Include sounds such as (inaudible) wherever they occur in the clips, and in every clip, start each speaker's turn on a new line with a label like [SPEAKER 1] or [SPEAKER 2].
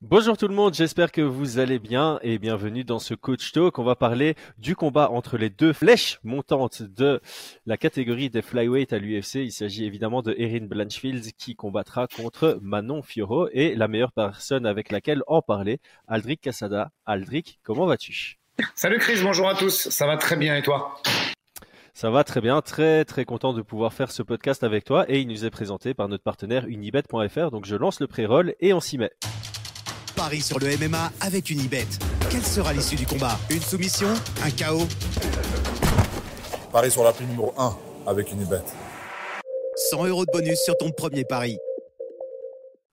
[SPEAKER 1] Bonjour tout le monde, j'espère que vous allez bien et bienvenue dans ce Coach Talk. On va parler du combat entre les deux flèches montantes de la catégorie des flyweight à l'UFC. Il s'agit évidemment de Erin Blanchfield qui combattra contre Manon Fioro et la meilleure personne avec laquelle en parler, Aldric Casada. Aldric, comment vas-tu?
[SPEAKER 2] Salut Chris, bonjour à tous. Ça va très bien et toi?
[SPEAKER 1] Ça va très bien, très très content de pouvoir faire ce podcast avec toi et il nous est présenté par notre partenaire unibet.fr. Donc je lance le pré-roll et on s'y met.
[SPEAKER 3] Paris sur le MMA avec Unibet. Quelle sera l'issue du combat? Une soumission? Un chaos?
[SPEAKER 4] Paris sur la prime numéro 1 avec Unibet.
[SPEAKER 3] 100 euros de bonus sur ton premier pari.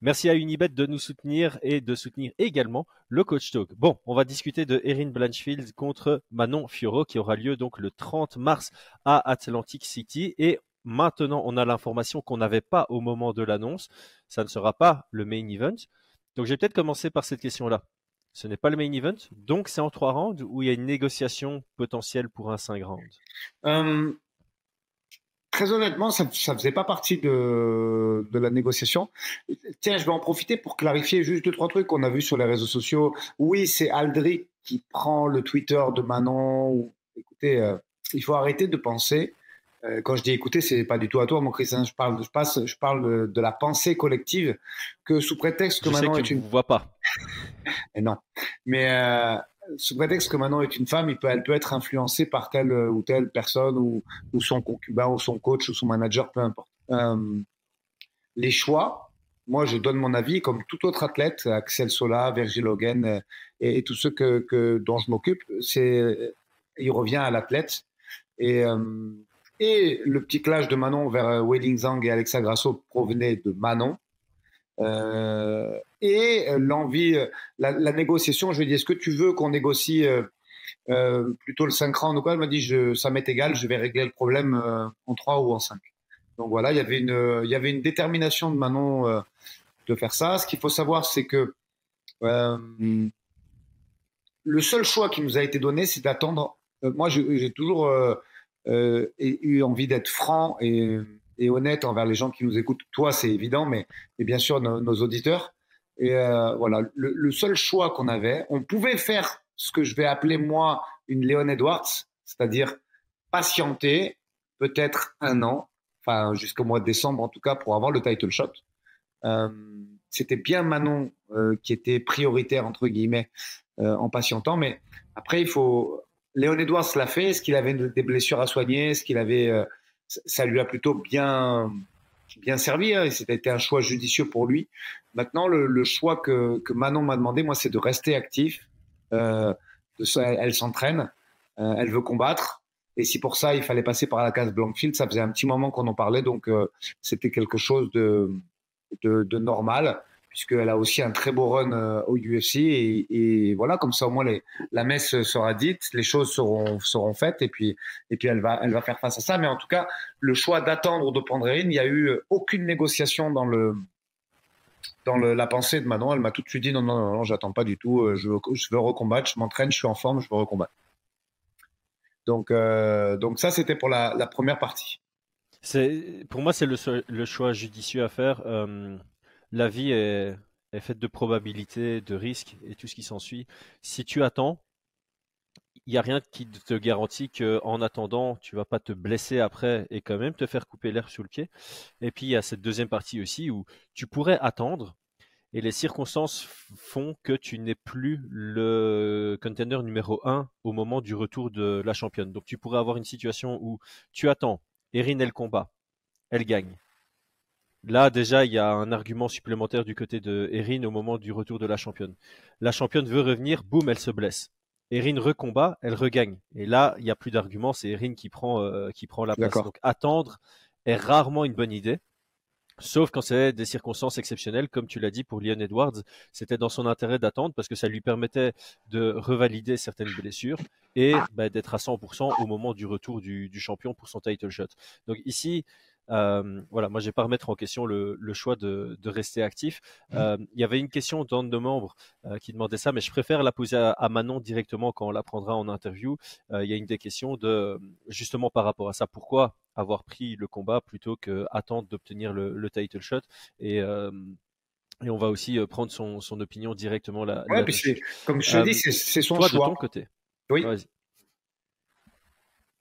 [SPEAKER 1] Merci à Unibet de nous soutenir et de soutenir également le Coach Talk. Bon, on va discuter de Erin Blanchfield contre Manon Fioro qui aura lieu donc le 30 mars à Atlantic City et maintenant on a l'information qu'on n'avait pas au moment de l'annonce. Ça ne sera pas le main event. Donc, je vais peut-être commencer par cette question-là. Ce n'est pas le main event, donc c'est en trois rounds ou il y a une négociation potentielle pour un cinq rounds?
[SPEAKER 2] Euh, Très honnêtement, ça ne faisait pas partie de, de, la négociation. Tiens, je vais en profiter pour clarifier juste deux, trois trucs qu'on a vus sur les réseaux sociaux. Oui, c'est Aldric qui prend le Twitter de Manon. Écoutez, euh, il faut arrêter de penser euh, quand je dis écouter, c'est pas du tout à toi, mon Christian. Je parle, je passe, je parle de, la pensée collective que sous prétexte que Manon est une.
[SPEAKER 1] vois pas. (laughs)
[SPEAKER 2] Et non, mais euh, sous prétexte que Manon est une femme, il peut, elle peut être influencée par telle ou telle personne ou, ou son concubin ou son coach ou son manager, peu importe. Euh, les choix, moi, je donne mon avis comme tout autre athlète, Axel Sola, Virgil Hogan et, tous ceux que, que dont je m'occupe. C'est, il revient à l'athlète et et le petit clash de Manon vers euh, Wei Zhang et Alexa Grasso provenait de Manon. Euh, et euh, l'envie, la, négociation, je lui ai dit, est-ce que tu veux qu'on négocie plutôt le 5 rounds ou quoi? Elle m'a dit, ça m'est égal, je vais régler le problème en 3 ou en 5. Donc voilà, il y avait une, il y avait une détermination de Manon de faire ça. Ce qu'il faut savoir, c'est que le seul choix qui nous a été donné, c'est d'attendre. moi, j'ai toujours euh, et eu envie d'être franc et, et, honnête envers les gens qui nous écoutent. Toi, c'est évident, mais, mais, bien sûr nos, auditeurs. Et euh, voilà, le, le, seul choix qu'on avait, on pouvait faire ce que je vais appeler moi une Léon Edwards, c'est-à-dire patienter peut-être un an, enfin jusqu'au mois de décembre en tout cas, pour avoir le title shot. Euh, C'était bien Manon euh, qui était prioritaire entre guillemets en patientant, mais après il faut Léon Edwards l'a fait. Est-ce qu'il avait des blessures à soigner? Est-ce qu'il avait euh, ça lui a plutôt bien bien servi. Hein, c'était un choix judicieux pour lui. Maintenant, le, choix que, que Manon m'a demandé, moi, c'est de rester actif. Euh, elle, s'entraîne, euh, elle veut combattre. Et si pour ça, il fallait passer par la case Blankfield, ça faisait un petit moment qu'on en parlait, donc c'était quelque chose de, de normal puisqu'elle a aussi un très beau run euh, au UFC. Et, voilà, comme ça, au moins, la messe sera dite, les choses seront, faites, et puis, et puis elle, va, elle va faire face à ça. Mais en tout cas, le choix d'attendre de prendre il n'y a eu aucune négociation dans le dans la pensée de Manon, elle m'a tout de suite dit non, non, non, non j'attends pas du tout, euh, je veux, je recombattre, je m'entraîne, je suis en forme, je veux recombattre. Donc, euh, donc ça, c'était pour la, première partie.
[SPEAKER 1] Pour moi, c'est le, choix judicieux à faire la vie est, faite de probabilités, de risques et tout ce qui s'ensuit. Si tu attends, il n'y a rien qui te garantit qu'en attendant, tu vas pas te blesser après et quand même te faire couper l'air sous le pied. Et puis il y a cette deuxième partie aussi où tu pourrais attendre et les circonstances font que tu n'es plus le contender numéro 1 au moment du retour de la championne. Donc tu pourrais avoir une situation où tu attends, Erin elle combat, elle gagne. Là, déjà, il y a un argument supplémentaire du côté de Erin au moment du retour de la championne. La championne veut revenir, boum, elle se blesse. Erin recombat, elle regagne. Et là, il n'y a plus d'argument, c'est Erin qui prend, euh, qui prend la place. Donc attendre est rarement une bonne idée. Sauf quand c'est des circonstances exceptionnelles, comme tu l'as dit pour Leon Edwards, c'était dans son intérêt d'attendre parce que ça lui permettait de revalider certaines blessures et bah, d'être à 100% au moment du retour du, du, champion pour son title shot. Donc ici, euh, voilà, moi, je vais pas remettre en question le, le choix de, de, rester actif. Mmh. Euh, il y avait une question d'un de nos membres euh, qui demandait ça, mais je préfère la poser à, Manon directement quand on la prendra en interview. Euh, il y a une des questions de justement par rapport à ça. Pourquoi avoir pris le combat plutôt que attendre d'obtenir le, le, title shot? Et et on va aussi prendre son, son opinion directement là.
[SPEAKER 2] Ouais, puis comme je te dis, c'est son choix.
[SPEAKER 1] Toi, de ton côté.
[SPEAKER 2] Oui.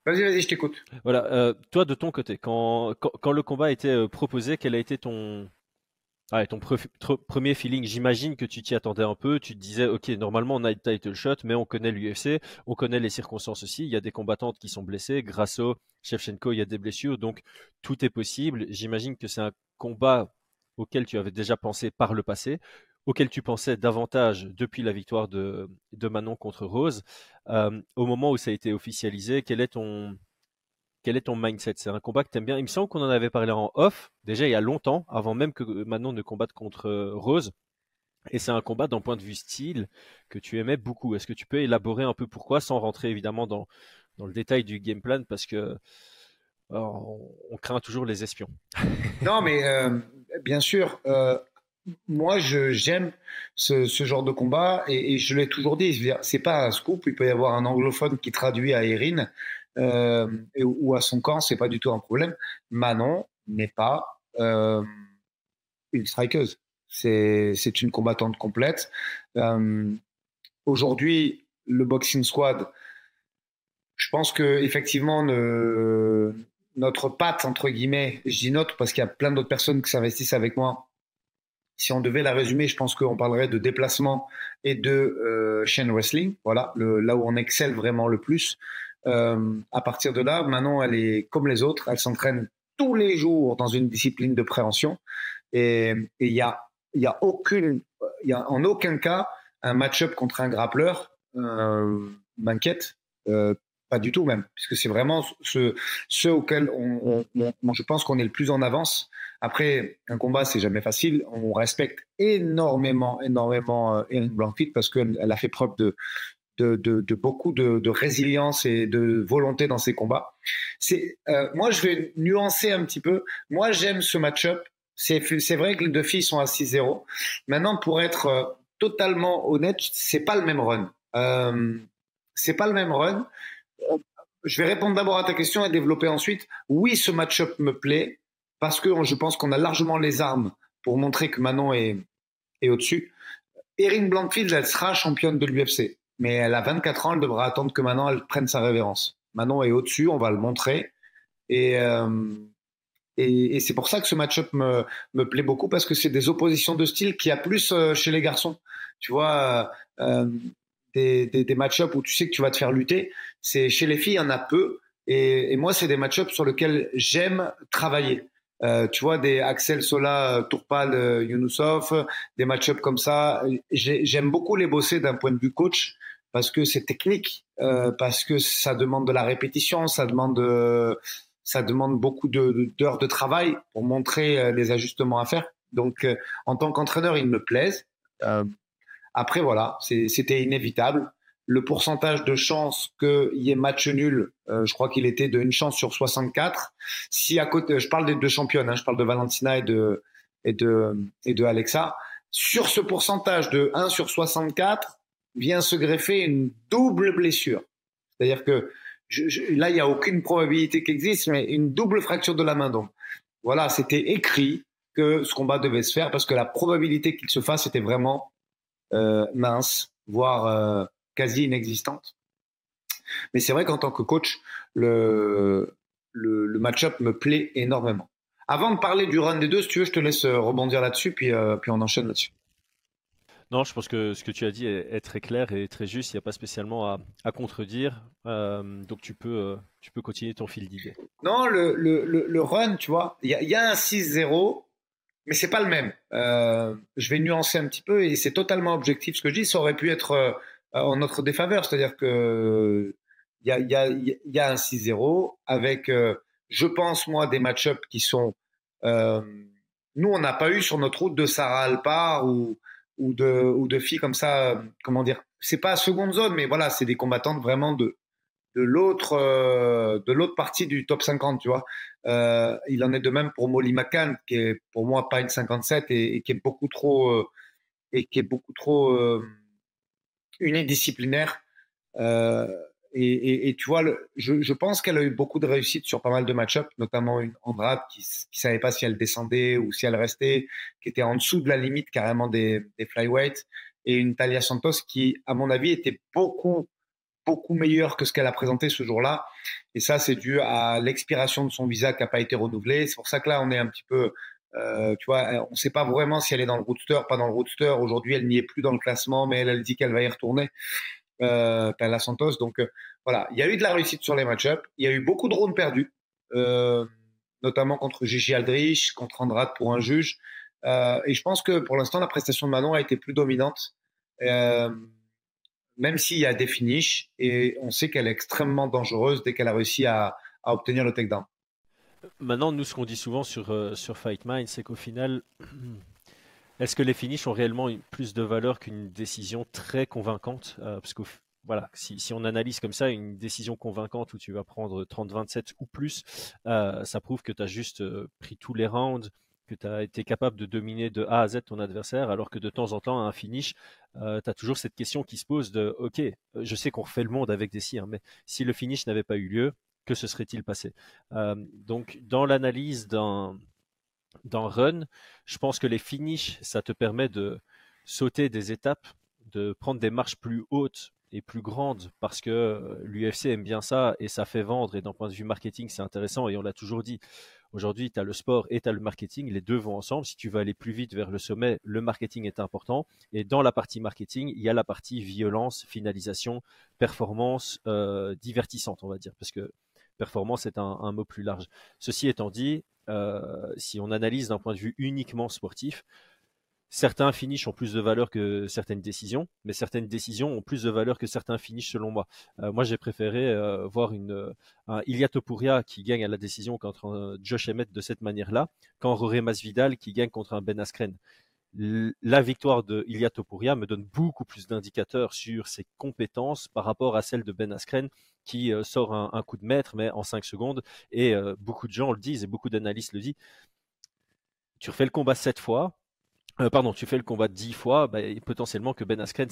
[SPEAKER 2] Vas-y. Vas-y, je t'écoute.
[SPEAKER 1] Voilà, toi de ton côté, quand, quand, le combat a été proposé, quel a été ton, ah, ton premier feeling, j'imagine que tu t'y attendais un peu. Tu te disais, ok, normalement on a une title shot, mais on connaît l'UFC, on connaît les circonstances aussi. Il y a des combattantes qui sont blessées. Grasso, Shevchenko, il y a des blessures, donc tout est possible. J'imagine que c'est un combat auquel tu avais déjà pensé par le passé, auquel tu pensais davantage depuis la victoire de, Manon contre Rose. Euh, au moment où ça a été officialisé, quel est ton, quel est ton mindset? C'est un combat que tu aimes bien. Il me semble qu'on en avait parlé en off, déjà il y a longtemps, avant même que Manon ne combatte contre euh, Rose. Et c'est un combat d'un point de vue style que tu aimais beaucoup. Est-ce que tu peux élaborer un peu pourquoi, sans rentrer évidemment dans, dans le détail du game plan, parce que on, craint toujours les espions?
[SPEAKER 2] non, mais euh, bien sûr, euh, moi j'aime ce, genre de combat et, je l'ai toujours dit. C'est pas un scoop. Il peut y avoir un anglophone qui traduit à Erin euh, ou à son camp, c'est pas du tout un problème. Manon n'est pas euh, une strikeuse. C'est une combattante complète. Euh, aujourd'hui, le boxing squad, je pense que effectivement, notre patte entre guillemets, je dis notre parce qu'il y a plein d'autres personnes qui s'investissent avec moi. Si on devait la résumer, je pense qu'on parlerait de déplacement et de euh, chain wrestling. Voilà, là où on excelle vraiment le plus. Euh, à partir de là, Manon, elle est comme les autres, elle s'entraîne tous les jours dans une discipline de préhension et il y a, y a aucune, a en aucun cas un match-up contre un grappleur euh, m'inquiète. Euh, pas du tout même, puisque c'est vraiment auxquels on, on, je pense qu'on est le plus en avance. Après, un combat, c'est jamais facile. On respecte énormément, énormément euh, Erin Blankfeet parce qu'elle elle a fait preuve de, beaucoup de, résilience et de volonté dans ses combats. Euh, moi, je vais nuancer un petit peu. Moi, j'aime ce match-up. C'est, vrai que les deux filles sont à 6-0. Maintenant, pour être euh, totalement honnête, c'est pas le même run. Euh, c'est pas le même run. Je vais répondre d'abord à ta question et développer ensuite. Oui, ce match-up me plaît parce que je pense qu'on a largement les armes pour montrer que Manon est, est au-dessus. Erin Blankfield, elle sera championne de l'UFC mais elle a 24 ans, elle devra attendre que maintenant elle prenne sa révérence. Manon est au-dessus, on va le montrer. Et, euh, et, c'est pour ça que ce match-up me, me, plaît beaucoup, parce que c'est des oppositions de style qui a plus euh, chez les garçons. Tu vois, euh, des, des, des match-up où tu sais que tu vas te faire lutter, c'est chez les filles, il y en a peu. Et, et moi, c'est des match-up sur lesquels j'aime travailler. Euh, tu vois, des Axel Sola, Tourpal, Yunusov, des match-up comme ça. J'aime beaucoup les bosser d'un point de vue coach parce que c'est technique, euh, parce que ça demande de la répétition, ça demande, euh, ça demande beaucoup d'heures de, travail pour montrer euh, les ajustements à faire. Donc, en tant qu'entraîneur, ils me plaisent. Après, voilà, c'était inévitable. Le pourcentage de chances qu'il y ait match nul, je crois qu'il était de une chance sur 64. Si à côté, je parle des deux championnes, hein, je parle de Valentina et de, et de, et de Alexa. Sur ce pourcentage de 1 sur 64, vient se greffer une double blessure. C'est-à-dire que là, il n'y a aucune probabilité qu'il existe, mais une double fracture de la main. Donc, voilà, c'était écrit que ce combat devait se faire parce que la probabilité qu'il se fasse était vraiment euh, mince, voire euh, quasi inexistante. Mais c'est vrai qu'en tant que coach, le, le, le match-up me plaît énormément. Avant de parler du run des deux, si tu veux, je te laisse rebondir là-dessus, puis, euh, puis on enchaîne là-dessus.
[SPEAKER 1] Non, je pense que ce que tu as dit est, très clair et très juste. Il n'y a pas spécialement à, contredire. Euh, donc tu peux, euh, tu peux continuer ton fil d'idée.
[SPEAKER 2] Non, le, le, le, run, tu vois, il y, a un 6-0, mais c'est pas le même. Euh, je vais nuancer un petit peu et c'est totalement objectif. Ce que je dis, ça aurait pu être en notre défaveur. C'est-à-dire que il y a, un 6-0 avec, je pense, moi, des match-ups qui sont. nous, on n'a pas eu sur notre route de Sarah Alpar ou de, ou de filles comme ça, euh, comment dire, c'est pas seconde zone, mais voilà, c'est des combattantes vraiment de, de l'autre, euh, de l'autre partie du top 50, tu vois. Euh, il en est de même pour Molly McCann, qui est pour moi pas une 57 et, qui est beaucoup trop, euh, et qui est beaucoup trop unidisciplinaire. et, et, tu vois, je, pense qu'elle a eu beaucoup de réussite sur pas mal de match-ups, notamment une Andrade qui ne savait pas si elle descendait ou si elle restait, qui était en dessous de la limite carrément des, des flyweights, et une Talia Santos qui, à mon avis, était beaucoup, beaucoup meilleure que ce qu'elle a présenté ce jour-là. Et ça, c'est dû à l'expiration de son visa qui n'a pas été renouvelé. C'est pour ça que là, on est un petit peu euh, tu vois, on ne sait pas vraiment si elle est dans le roadster, pas dans le roadster. Aujourd'hui, elle n'y est plus dans le classement, mais elle, elle dit qu'elle va y retourner euh, la Santos. Donc euh, voilà, il y a eu de la réussite sur les match-ups. Il y a eu beaucoup de rounds perdus, euh, notamment contre Gigi Aldrich, contre Andrade pour un juge. Euh, et je pense que pour l'instant, la prestation de Manon a été plus dominante, euh, même s'il y a des finishes. Et on sait qu'elle est extrêmement dangereuse dès qu'elle a réussi à, obtenir le takedown.
[SPEAKER 1] Maintenant, nous, ce qu'on dit souvent sur, euh, Fight Mind, c'est qu'au final, (clears throat) Est-ce que les finishes ont réellement plus de valeur qu'une décision très convaincante euh, Parce que voilà, si, on analyse comme ça une décision convaincante où tu vas prendre 30-27 ou plus, euh, ça prouve que tu as juste euh, pris tous les rounds, que tu as été capable de dominer de A à Z ton adversaire, alors que de temps en temps, à un finish, tu as toujours cette question qui se pose de, OK, je sais qu'on refait le monde avec des si, mais si le finish n'avait pas eu lieu, que se serait-il passé? Donc, dans l'analyse d'un Run, je pense que les finishes, ça te permet de sauter des étapes, de prendre des marches plus hautes et plus grandes parce que euh, l'UFC aime bien ça et ça fait vendre et d'un point de vue marketing, c'est intéressant et on l'a toujours dit. Aujourd'hui, tu as le sport et tu as le marketing, les deux vont ensemble. Si tu veux aller plus vite vers le sommet, le marketing est important. Et dans la partie marketing, il y a la partie violence, finalisation, performance, euh, divertissante, on va dire, parce que performance est un, mot plus large. Ceci étant dit, euh, si on analyse d'un point de vue uniquement sportif, certains finishes ont plus de valeur que certaines décisions, mais certaines décisions ont plus de valeur que certains finishes selon moi. Euh, moi, j'ai préféré euh, voir une, un Ilia Topuria qui gagne à la décision contre un Josh Emmett de cette manière-là, qu'en Roré Masvidal qui gagne contre un Ben Askren la victoire de Ilia Topuria me donne beaucoup plus d'indicateurs sur ses compétences par rapport à celle de Ben Askren qui euh, sort un, coup de maître mais en 5 secondes et euh, beaucoup de gens le disent et beaucoup d'analystes le disent. Tu refais le combat 7 fois, euh, pardon, tu fais le combat 10 fois, bah, potentiellement que Ben Askren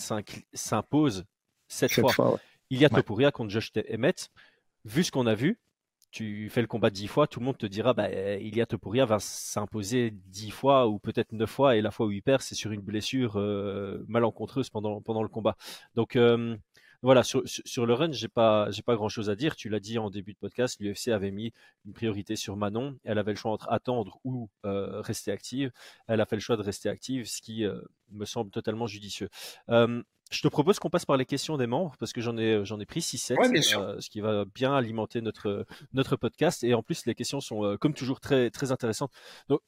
[SPEAKER 1] s'impose 7 fois. Ilia Topuria contre Josh Emmett, vu ce qu'on a vu, tu fais le combat dix fois, tout le monde te dira bah Ilia Topuria va s'imposer dix fois ou peut-être neuf fois et la fois où il perd c'est sur une blessure euh, malencontreuse pendant pendant le combat. Donc euh, voilà sur, sur, le run j'ai pas j'ai pas grand chose à dire. Tu l'as dit en début de podcast, l'UFC avait mis une priorité sur Manon. Elle avait le choix entre attendre ou euh, rester active. Elle a fait le choix de rester active, ce qui me semble totalement judicieux. Je te propose qu'on passe par les questions des membres parce que j'en ai j'en ai pris 6 7 euh, ce qui va bien alimenter notre notre podcast et en plus les questions sont euh, comme toujours très très intéressantes. Donc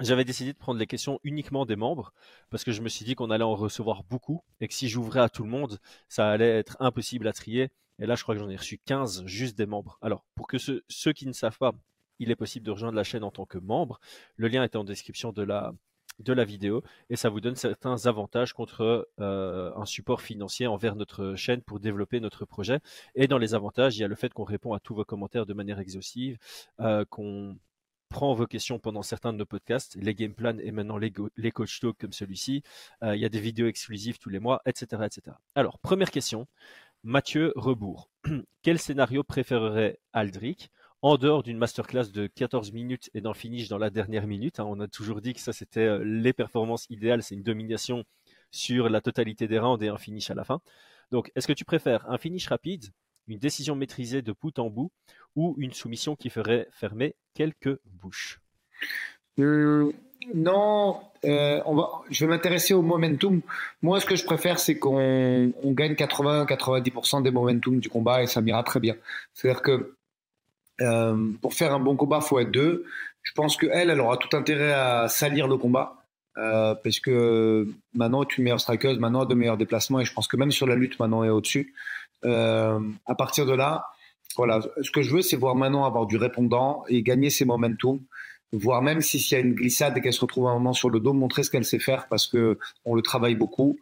[SPEAKER 1] J'avais décidé de prendre les questions uniquement des membres parce que je me suis dit qu'on allait en recevoir beaucoup et que si j'ouvrais à tout le monde, ça allait être impossible à trier. Et là, je crois que j'en ai reçu 15 juste des membres. Alors, pour que ceux, qui ne savent pas, il est possible de rejoindre la chaîne en tant que membre. Le lien est en description de la, de la vidéo et ça vous donne certains avantages contre euh, un support financier envers notre chaîne pour développer notre projet. Et dans les avantages, il y a le fait qu'on répond à tous vos commentaires de manière exhaustive, euh, qu'on prend vos questions pendant certains de nos podcasts, les game plans et maintenant les, coach talk comme celui-ci. Euh, il y a des vidéos exclusives tous les mois, etc., etc. Alors, première question. Mathieu Rebourg. (clears throat) Quel scénario préférerait Aldric en dehors d'une masterclass de 14 minutes et d'un finish dans la dernière minute. Hein, on a toujours dit que ça, c'était euh, les performances idéales, c'est une domination sur la totalité des rounds et un finish à la fin. Donc, est-ce que tu préfères un finish rapide, une décision maîtrisée de bout en bout, ou une soumission qui ferait fermer quelques bouches
[SPEAKER 2] euh, Non, euh, je vais m'intéresser au momentum. Moi, ce que je préfère, c'est qu'on gagne 80-90% des momentum du combat et ça m'ira très bien. C'est-à-dire que euh, pour faire un bon combat, faut être deux. Je pense que elle, aura tout intérêt à salir le combat. Parce que Manon est une meilleure strikeuse, Manon a de meilleurs déplacements et je pense que même sur la lutte, Manon est au-dessus. Euh, à partir de là, voilà, ce que je veux, c'est voir Manon avoir du répondant et gagner ses momentum, voir même si s'il y a une glissade et qu'elle se retrouve un moment sur le dos, montrer ce qu'elle sait faire parce que on le travaille beaucoup.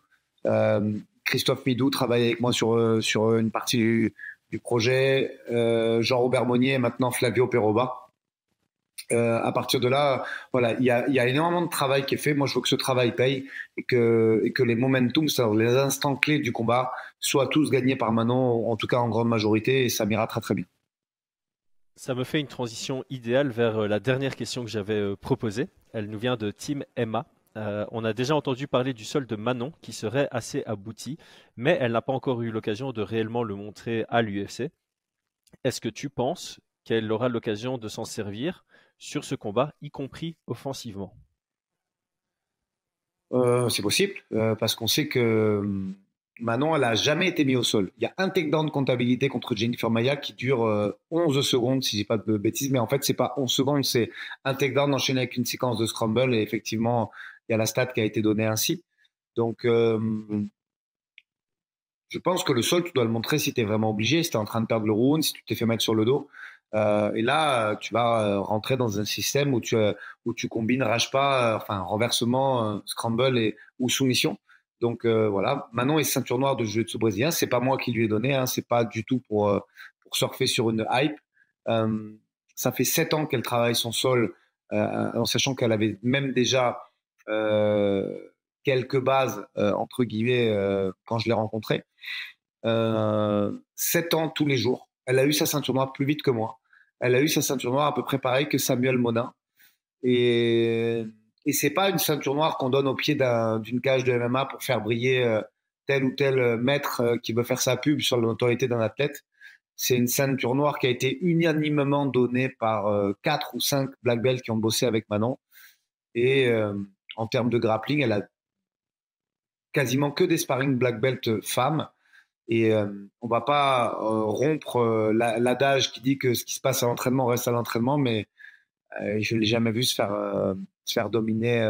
[SPEAKER 2] Euh, Christophe Midou travaille avec moi sur sur une partie du projet, euh, Jean-Robert Monnier et maintenant Flavio Peroba. euh, à partir de là, voilà, il y a, y a, énormément de travail qui est fait. Moi, je veux que ce travail paye et que, et que les momentum, c'est-à-dire les instants clés du combat, soient tous gagnés par Manon, en tout cas en grande majorité, et ça m'ira très très bien.
[SPEAKER 1] Ça me fait une transition idéale vers euh, la dernière question que j'avais euh, proposée. Elle nous vient de Tim Emma. Euh, on a déjà entendu parler du sol de Manon qui serait assez abouti, mais elle n'a pas encore eu l'occasion de réellement le montrer à l'UFC. Est-ce que tu penses qu'elle aura l'occasion de s'en servir sur ce combat, y compris offensivement?
[SPEAKER 2] Euh, C'est possible, euh, parce qu'on sait que hum, Manon, elle a jamais été mise au sol. Il y a un takedown de comptabilité contre Jennifer Maya qui dure 11 euh, secondes, si je dis pas de bêtises, mais en fait, c'est pas 11 secondes, c'est un takedown enchaîné avec une séquence de scramble, et effectivement, il y a la stat qui a été donnée ainsi. Donc, je pense que le sol, tu dois le montrer si tu es vraiment obligé, si tu es en train de perdre le round, si tu t'es fait mettre sur le dos. Euh, et là, tu vas euh, rentrer dans un système où tu, euh, où tu combines rage pas, enfin renversement, scramble et, ou soumission. Donc voilà, Manon est ceinture noire de jiu-jitsu brésilien. C'est pas moi qui lui ai donné, hein, c'est pas du tout pour pour surfer sur une hype. ça fait sept ans qu'elle travaille son sol, en sachant qu'elle avait même déjà quelques bases entre guillemets quand je l'ai rencontrée. sept ans tous les jours. Elle a eu sa ceinture noire plus vite que moi. Elle a eu sa ceinture noire à peu près pareil que Samuel Monin. Et, et c'est pas une ceinture noire qu'on donne au pied d'une cage de MMA pour faire briller euh, tel ou tel maître euh, qui veut faire sa pub sur l'autorité d'un athlète. C'est une ceinture noire qui a été unanimement donnée par euh, quatre ou cinq black belts qui ont bossé avec Manon. Et en termes de grappling, elle a quasiment que des sparring black belt femmes. Et euh, on va pas euh, rompre euh, l'adage qui dit que ce qui se passe à l'entraînement reste à l'entraînement, mais je l'ai jamais vu se faire, se faire dominer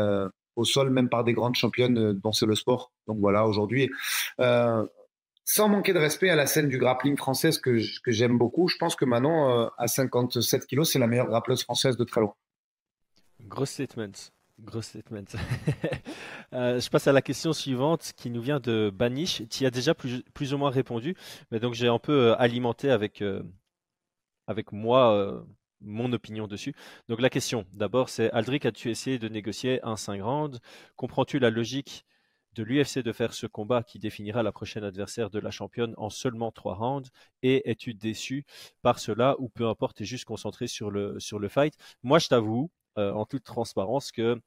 [SPEAKER 2] au sol, même par des grandes championnes dont c'est le sport. Donc voilà, aujourd'hui, sans manquer de respect à la scène du grappling française que, que j'aime beaucoup, je pense que Manon, à 57 kilos, c'est la meilleure grappleuse française de très loin.
[SPEAKER 1] Gros statement. Gros statement. (laughs) Euh, je passe à la question suivante qui nous vient de Banish. Tu y as déjà plus, plus, ou moins répondu, mais donc j'ai un peu euh, alimenté avec, euh, avec moi mon opinion dessus. Donc la question, d'abord, c'est Aldric, as-tu essayé de négocier un 5 rounds Comprends-tu la logique de l'UFC de faire ce combat qui définira la prochaine adversaire de la championne en seulement 3 rounds? Et es-tu déçu par cela ou peu importe, es juste concentré sur le, sur le fight? Moi, je t'avoue, euh, en toute transparence que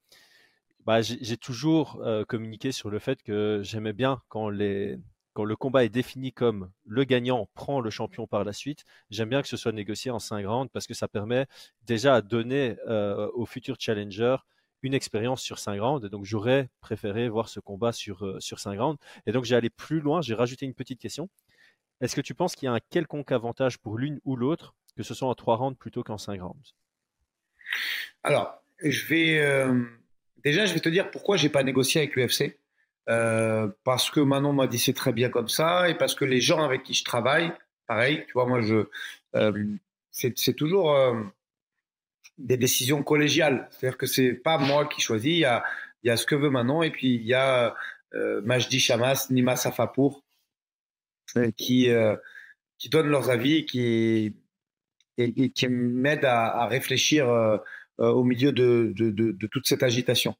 [SPEAKER 1] bah, j'ai toujours euh, communiqué sur le fait que j'aimais bien quand les quand le combat est défini comme le gagnant prend le champion par la suite, j'aime bien que ce soit négocié en 5 rounds parce que ça permet déjà à donner euh, au futur challenger une expérience sur 5 rounds. Et donc, j'aurais préféré voir ce combat sur, sur 5 rounds. Et donc, j'ai allé plus loin, j'ai rajouté une petite question. Est-ce que tu penses qu'il y a un quelconque avantage pour l'une ou l'autre, que ce soit en 3 rounds plutôt qu'en 5 rounds?
[SPEAKER 2] Alors, je vais euh, déjà, je vais te dire pourquoi j'ai pas négocié avec l'UFC. Euh, parce que Manon m'a dit c'est très bien comme ça et parce que les gens avec qui je travaille, pareil, tu vois, moi je, euh, c'est toujours des décisions collégiales. C'est-à-dire que c'est pas moi qui choisis. Il y a, y a ce que veut Manon et puis il y a Majdi Chamas, Nima Safapour qui qui donnent leurs avis et qui et, qui m'aident à réfléchir euh, au milieu de, de, de, toute cette agitation.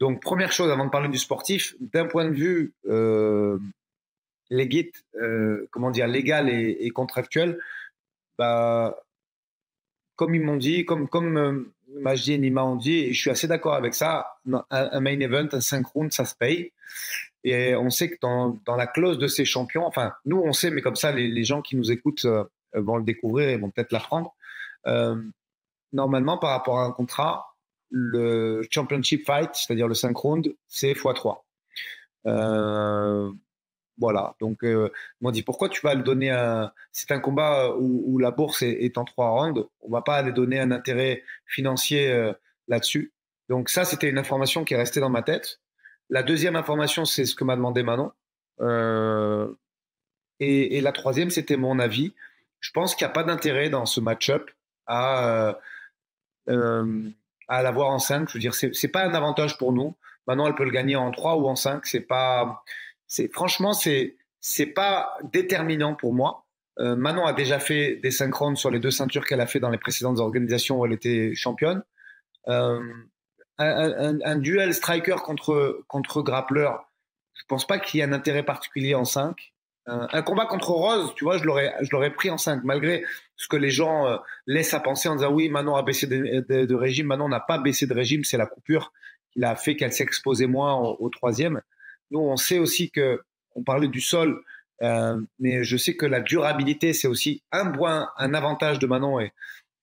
[SPEAKER 2] Donc, première chose, avant de parler du sportif, d'un point de vue euh, euh, comment dire, légal et, contractuel, bah, comme ils m'ont dit, comme, comme euh, et Nima ont dit, et je suis assez d'accord avec ça, un, main event, un synchrone, ça se paye. Et on sait que dans, dans, la clause de ces champions, enfin, nous on sait, mais comme ça, les, les gens qui nous écoutent euh, vont le découvrir et vont peut-être l'apprendre. Normalement, par rapport à un contrat, le championship fight, c'est-à-dire le synchrone, c'est x3. Euh, voilà. Donc, euh, on dit pourquoi tu vas le donner un. C'est un combat où, la bourse est, en trois rounds. On va pas aller donner un intérêt financier euh, là-dessus. Donc, ça, c'était une information qui est restée dans ma tête. La deuxième information, c'est ce que m'a demandé Manon. Euh, et, et, la troisième, c'était mon avis. Je pense qu'il n'y a pas d'intérêt dans ce match-up à euh, à l'avoir en 5. Je veux dire, c'est pas un avantage pour nous. Maintenant, elle peut le gagner en 3 ou en 5. C'est pas, c'est franchement, c'est c'est pas déterminant pour moi. Euh, Manon a déjà fait des synchrones sur les deux ceintures qu'elle a fait dans les précédentes organisations où elle était championne. Euh, un, un, duel striker contre, contre grappleur, je pense pas qu'il y ait un intérêt particulier en 5. Un combat contre Rose, tu vois, je l'aurais, pris en 5, malgré ce que les gens euh, laissent à penser en disant oui, Manon a baissé de, régime. Manon n'a pas baissé de régime, c'est la coupure qui a fait qu'elle exposée moins au, troisième. Nous, on sait aussi que, on parlait du sol, euh, mais je sais que la durabilité, c'est aussi un point, un avantage de Manon et,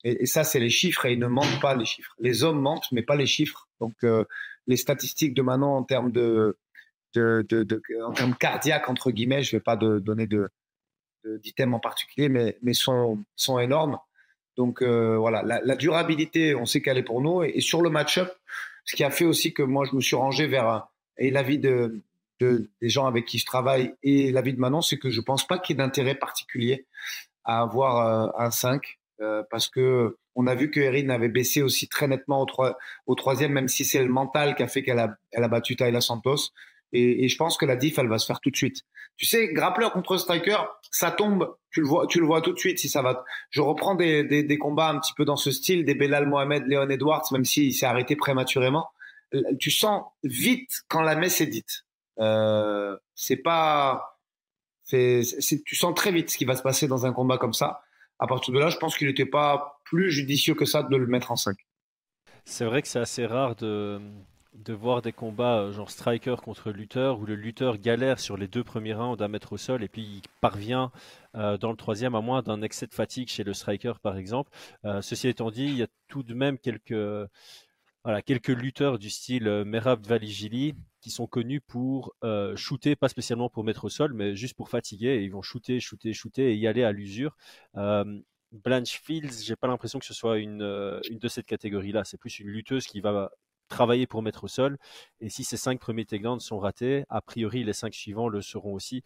[SPEAKER 2] et, ça, c'est les chiffres et ils ne mentent pas les chiffres. Les hommes mentent, mais pas les chiffres. Donc, euh, les statistiques de Manon en termes de, en termes cardiaques entre guillemets, je vais pas donner de d'items en particulier, mais, mais sont, sont énormes. Donc euh, voilà, la, durabilité, on sait qu'elle est pour nous. Et, sur le match-up, ce qui a fait aussi que moi je me suis rangé vers et l'avis de, de, des gens avec qui je travaille et l'avis de Manon, c'est que je pense pas qu'il y ait d'intérêt particulier à avoir euh, un 5 euh, parce que on a vu que Erin avait baissé aussi très nettement au, au troisième, même si c'est le mental qui a fait qu'elle a, a battu Tayla Santos. Et, je pense que la diff, elle va se faire tout de suite. Tu sais, grappleur contre striker, ça tombe, tu le vois, tu le vois tout de suite si ça va. Je reprends des, combats un petit peu dans ce style, des Belal Mohamed, Léon Edwards, même s'il s'est arrêté prématurément. Tu sens vite quand la messe est dite. Euh, c'est pas, tu sens très vite ce qui va se passer dans un combat comme ça à partir de là, je pense qu'il n'était pas plus judicieux que ça de le mettre en 5.
[SPEAKER 1] C'est vrai que c'est assez rare de, de voir des combats euh, genre striker contre lutteur où le lutteur galère sur les deux premiers rounds à mettre au sol et puis il parvient euh, dans le troisième à moins d'un excès de fatigue chez le striker par exemple. Euh, ceci étant dit, il y a tout de même quelques voilà, quelques lutteurs du style Merab Valigili qui sont connus pour shooter, pas spécialement pour mettre au sol, mais juste pour fatiguer. Et ils vont shooter, shooter, shooter et y aller à l'usure. Blanche Fields, j'ai pas l'impression que ce soit une, une de cette catégorie-là. C'est plus une lutteuse qui va travailler pour mettre au sol. Et si ces cinq premiers takedowns sont ratés, a priori les cinq suivants le seront aussi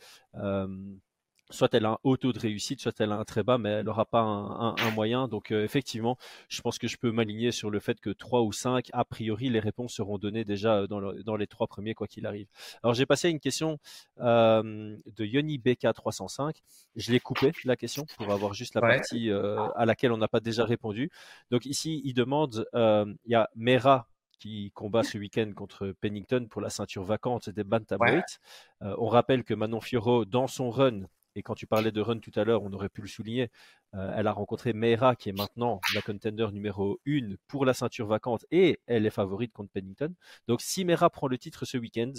[SPEAKER 1] soit elle a un haut taux de réussite, soit elle a un très bas, mais elle n'aura pas un, moyen. Donc euh, effectivement, je pense que je peux m'aligner sur le fait que 3 ou 5, a priori, les réponses seront données déjà dans, les trois premiers, quoi qu'il arrive. Alors j'ai passé à une question euh, de Yoni BK305. Je l'ai coupé, la question, pour avoir juste la partie euh, à laquelle on n'a pas déjà répondu. Donc ici, il demande, il y a Mera qui combat ce week-end contre Pennington pour la ceinture vacante des bantamweight. on rappelle que Manon Fioro, dans son run, et quand tu parlais de run tout à l'heure, on aurait pu le souligner. Euh, elle a rencontré Meira, qui est maintenant la contender numéro 1 pour la ceinture vacante, et elle est favorite contre Pennington. Donc, si Meira prend le titre ce week-end,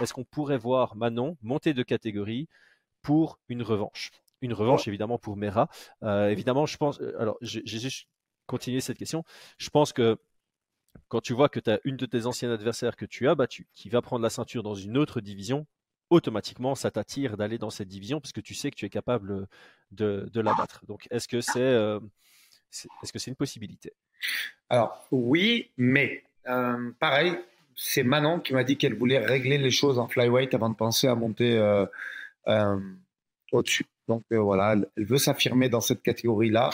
[SPEAKER 1] est-ce qu'on pourrait voir Manon monter de catégorie pour une revanche? Une revanche, évidemment, pour Meira. Euh, évidemment, je pense. Euh, alors, j'ai juste continué cette question. Je pense que quand tu vois que tu as une de tes anciens adversaires que tu as battu, qui va prendre la ceinture dans une autre division, automatiquement, ça t'attire d'aller dans cette division parce que tu sais que tu es capable de, de l'abattre. Donc, est-ce que c'est euh, une possibilité?
[SPEAKER 2] Alors, oui, mais euh, pareil, c'est Manon qui m'a dit qu'elle voulait régler les choses en flyweight avant de penser à monter euh, au-dessus. Donc, voilà, elle, veut s'affirmer dans cette catégorie-là.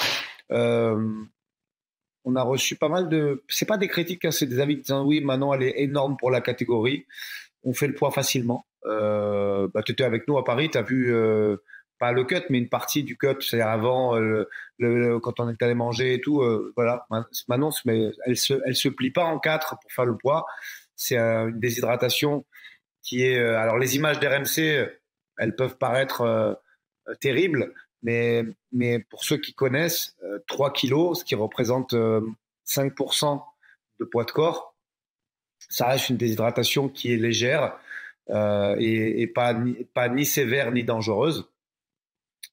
[SPEAKER 2] On a reçu pas mal de. C'est pas des critiques, hein, c'est des avis disant oui, Manon, elle est énorme pour la catégorie. On fait le poids facilement. Euh, bah, tu étais avec nous à Paris, tu as vu euh, pas le cut, mais une partie du cut, c'est-à-dire avant, euh, le, quand on est allé manger et tout. voilà, Manon, mais elle se, elle se plie pas en quatre pour faire le poids. C'est une déshydratation qui est. alors les images d'RMC, elles peuvent paraître terribles, mais, pour ceux qui connaissent, 3 kilos, ce qui représente 5% de poids de corps, ça reste une déshydratation qui est légère euh, et, pas, ni, sévère ni dangereuse.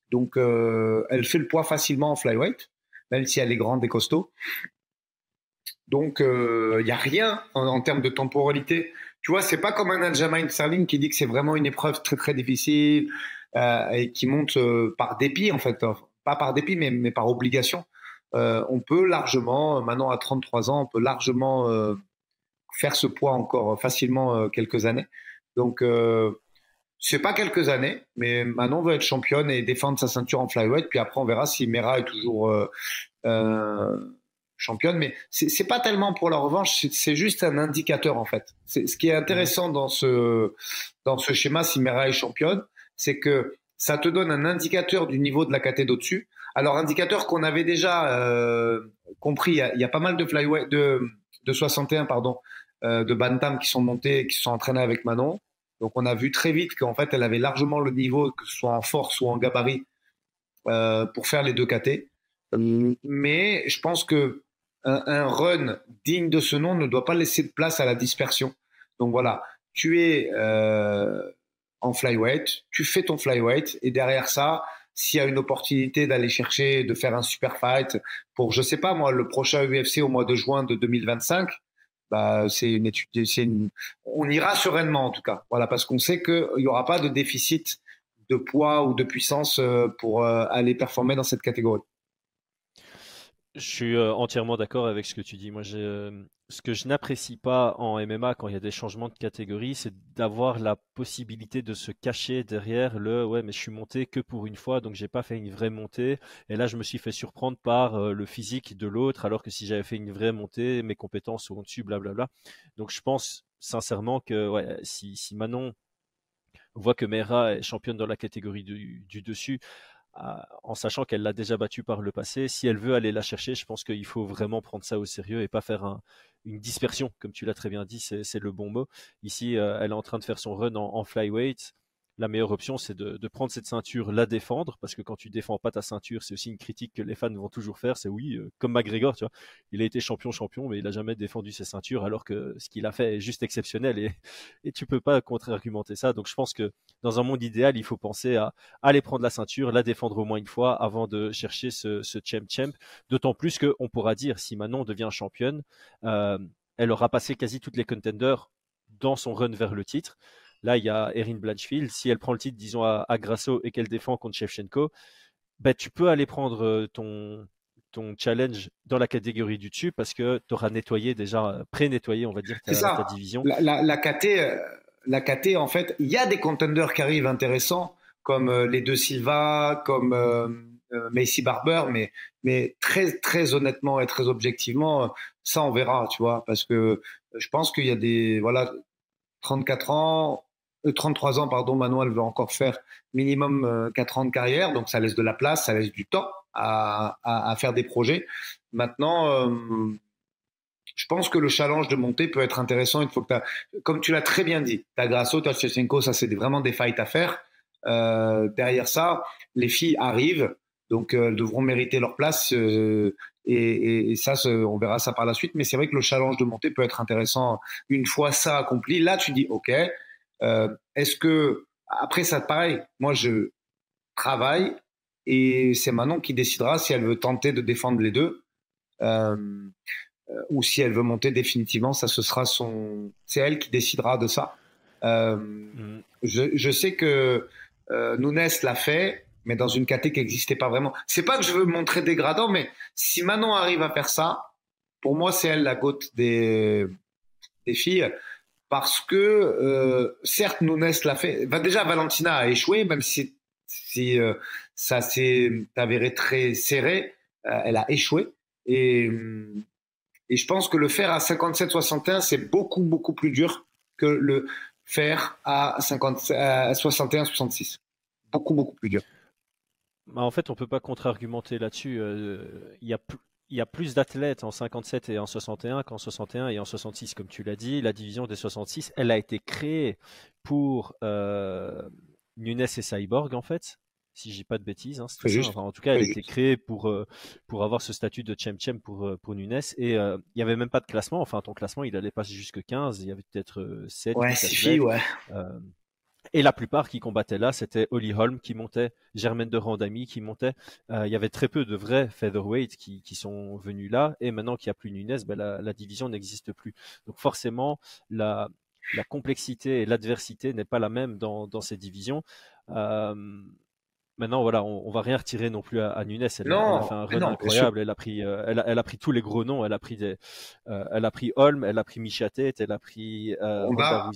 [SPEAKER 2] Donc, euh, elle fait le poids facilement en flyweight, même si elle est grande et costaud. Donc, il euh, n'y a rien en, termes de temporalité. Tu vois, c'est pas comme un Aljamain Sterling qui dit que c'est vraiment une épreuve très très difficile et qui monte par dépit en fait, pas par dépit mais, mais par obligation. on peut largement, maintenant à 33 ans, on peut largement faire ce poids encore facilement quelques années. Donc, euh, c'est pas quelques années, mais Manon veut être championne et défendre sa ceinture en flyweight. Puis après, on verra si Mera est toujours euh, euh, championne. Mais c'est pas tellement pour la revanche, c'est juste un indicateur en fait. Ce qui est intéressant dans ce dans ce schéma, si Mera est championne, c'est que ça te donne un indicateur du niveau de la caté d'au-dessus. Alors, indicateur qu'on avait déjà euh, compris, il y, a, pas mal de de, de 61, pardon, euh, de Bantam qui sont montés, qui sont entraînés avec Manon. Donc, on a vu très vite qu'en fait, elle avait largement le niveau, que ce soit en force ou en gabarit, euh, pour faire les deux KT. Mais je pense que un, un, run digne de ce nom ne doit pas laisser de place à la dispersion. Donc voilà, tu es en flyweight, tu fais ton flyweight et derrière ça, s'il y a une opportunité d'aller chercher, de faire un super fight pour, je sais pas moi, le prochain UFC au mois de juin de 2025, bah, c'est une étude, c'est une, on ira sereinement en tout cas. Voilà, parce qu'on sait qu'il n'y aura pas de déficit de poids ou de puissance euh, pour euh, aller performer dans cette catégorie.
[SPEAKER 1] Je suis euh, entièrement d'accord avec ce que tu dis. Moi, ce que je n'apprécie pas en MMA quand il y a des changements de catégorie, c'est d'avoir la possibilité de se cacher derrière le ouais, mais je suis monté que pour une fois, donc j'ai pas fait une vraie montée. Et là, je me suis fait surprendre par le physique de l'autre, alors que si j'avais fait une vraie montée, mes compétences sont au-dessus, blablabla. Donc, je pense sincèrement que ouais, si, si Manon voit que Mera est championne dans la catégorie du, du dessus, en sachant qu'elle l'a déjà battue par le passé. Si elle veut aller la chercher, je pense qu'il faut vraiment prendre ça au sérieux et pas faire un, une dispersion, comme tu l'as très bien dit, c'est le bon mot. Ici, euh, elle est en train de faire son run en flyweight la meilleure option, c'est de, prendre cette ceinture, la défendre, parce que quand tu défends pas ta ceinture, c'est aussi une critique que les fans vont toujours faire. C'est oui, euh, comme McGregor, tu vois, il a été champion, champion, mais il a jamais défendu ses ceintures, alors que ce qu'il a fait est juste exceptionnel et, (laughs) et tu peux pas contre-argumenter ça. Donc je pense que dans un monde idéal, il faut penser à aller prendre la ceinture, la défendre au moins une fois avant de chercher ce, ce champ champ. D'autant plus qu'on pourra dire si Manon devient championne, euh, elle aura passé quasi toutes les contenders dans son run vers le titre. Là, il y a Erin Blanchfield. Si elle prend le titre, disons, à, à Grasso et qu'elle défend contre Shevchenko, ben, tu peux aller prendre euh, ton, ton challenge dans la catégorie du dessus parce que tu auras nettoyé déjà, euh, pré-nettoyé, on va dire, ta, ta division.
[SPEAKER 2] La, la, la, KT, euh, la KT, en fait, il y a des contenders qui arrivent intéressants, comme les deux Silva, comme euh, Macy Barber, mais, mais très, très honnêtement et très objectivement, ça, on verra, tu vois, parce que je pense qu'il y a des, voilà, 34 ans, 33 ans, pardon, Manuel veut encore faire minimum euh, 4 ans de carrière, donc ça laisse de la place, ça laisse du temps à, à, faire des projets. Maintenant, euh, je pense que le challenge de monter peut être intéressant. Il faut que comme tu l'as très bien dit, t'as Grasso, t'as Shevchenko, ça c'est vraiment des fights à faire. Euh, derrière ça, les filles arrivent, donc euh, elles devront mériter leur place. Euh, et, et, ça, on verra ça par la suite. Mais c'est vrai que le challenge de monter peut être intéressant une fois ça accompli. Là, tu dis, OK, euh, est-ce que après ça, pareil, moi je travaille et c'est Manon qui décidera si elle veut tenter de défendre les deux euh, ou si elle veut monter définitivement. Ça, ce sera son, c'est elle qui décidera de ça. Euh, mmh. je, je, sais que euh, Nunes l'a fait, mais dans une caté qui n'existait pas vraiment. C'est pas que je veux me montrer dégradant, mais si Manon arrive à faire ça, pour moi, c'est elle la goutte des, des filles parce que euh, certes Nunes l'a fait. Déjà Valentina a échoué, même si, si euh, ça s'est avéré très serré, euh, elle a échoué. Et, et je pense que le faire à 57-61, c'est beaucoup beaucoup plus dur que le faire à, 50, à 61-66. Beaucoup beaucoup plus dur.
[SPEAKER 1] Bah en fait, on peut pas contre-argumenter là-dessus. Il y a il y a plus d'athlètes en 57 et en 61 qu'en 61 et en 66, comme tu l'as dit. La division des 66, elle a été créée pour euh, Nunes et Cyborg, en fait, si j'ai pas de bêtises. Hein. Enfin, en tout cas, elle a été créée pour, euh, pour avoir ce statut de champ-champ pour, euh, pour Nunes. Et euh, il n'y avait même pas de classement. Enfin, ton classement, il allait passer jusque 15. Il y avait peut-être 7.
[SPEAKER 2] Ouais, 6 filles, ouais.
[SPEAKER 1] Et la plupart qui combattaient là, c'était Holly Holm qui montait, Germaine de Randami qui montait. Euh, il y avait très peu de vrais featherweight qui, sont venus là. Et maintenant qu'il n'y a plus Nunes, ben la, division n'existe plus. Donc forcément, la, la complexité et l'adversité n'est pas la même dans, dans ces divisions. Euh, Maintenant, voilà, on, on, va rien retirer non plus à, à Nunes. Elle,
[SPEAKER 2] non,
[SPEAKER 1] elle, a fait un run non, incroyable. Elle a pris, euh, elle, a, elle, a, pris tous les gros noms. Elle a pris des, euh, elle a pris Holm, elle a pris Michatet, elle a pris euh,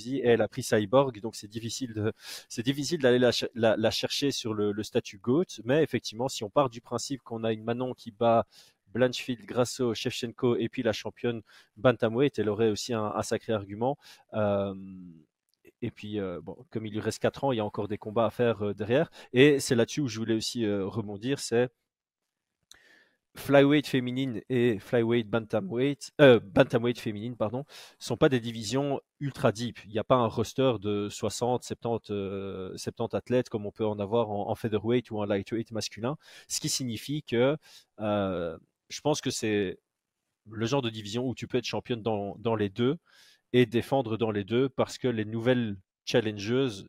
[SPEAKER 1] et elle a pris Cyborg. Donc c'est difficile de, c'est difficile d'aller la, la, la, chercher sur le, le statut GOAT. Mais effectivement, si on part du principe qu'on a une Manon qui bat Blanchfield, Grasso, Shevchenko et puis la championne Bantamweight, elle aurait aussi un, un sacré argument. Euh, Et puis, bon, comme il lui reste 4 ans, il y a encore des combats à faire derrière. Et c'est là-dessus où je voulais aussi rebondir, c'est flyweight féminine et flyweight bantamweight, euh, bantamweight féminine, pardon, sont pas des divisions ultra deep. Il n'y a pas un roster de 60, 70, 70 athlètes comme on peut en avoir en, featherweight ou en lightweight masculin. Ce qui signifie que euh, je pense que c'est le genre de division où tu peux être championne dans, dans les deux et défendre dans les deux parce que les nouvelles challengeuses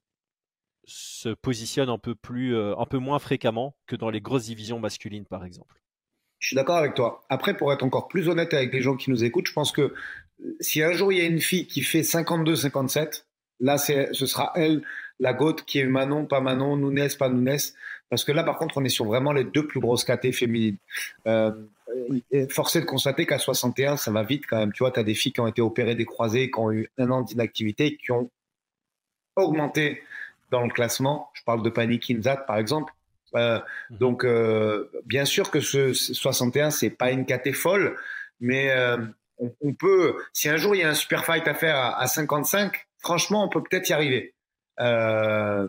[SPEAKER 1] se positionnent un peu plus, euh, un peu moins fréquemment que dans les grosses divisions masculines, par exemple.
[SPEAKER 2] Je suis d'accord avec toi. Après, pour être encore plus honnête avec les gens qui nous écoutent, je pense que si un jour il y a une fille qui fait 52-57, là, ce sera elle, la goutte, qui est Manon, pas Manon, Nounès, pas Nounès. Parce que là, par contre, on est sur vraiment les deux plus grosses catés féminines. Euh, forcé de constater qu'à 61, ça va vite quand même. Tu vois, tu as des filles qui ont été opérées des croisés, qui ont eu un an d'inactivité, qui ont augmenté dans le classement. Je parle de Panic Inzat, par exemple. Euh, mhm. donc, euh, bien sûr que ce 61, c'est pas une caté folle, mais euh, on, peut, si un jour il y a un super fight à faire à, 55, franchement, on peut peut-être y arriver.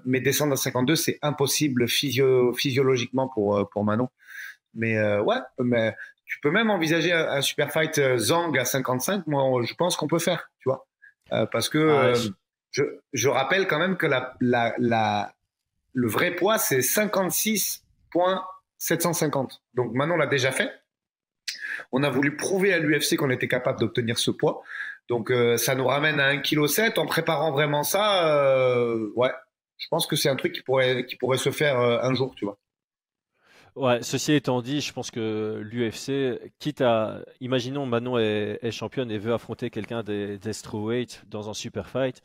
[SPEAKER 2] mais descendre à 52, c'est impossible physiologiquement pour, pour Manon. Mais ouais, mais tu peux même envisager un, super fight Zang à 55. Moi, je pense qu'on peut faire, tu vois. parce que ah je, je, rappelle quand même que la, la, la, le vrai poids, c'est 56,750. Donc maintenant, on l'a déjà fait. On a voulu prouver à l'UFC qu'on était capable d'obtenir ce poids. Donc euh, ça nous ramène à 1,7 kg. En préparant vraiment ça, euh, ouais, je pense que c'est un truc qui pourrait, qui pourrait se faire euh, un jour, tu vois.
[SPEAKER 1] Ouais, ceci étant dit, je pense que l'UFC, quitte à, imaginons Manon est, championne et veut affronter quelqu'un des, des dans un super fight,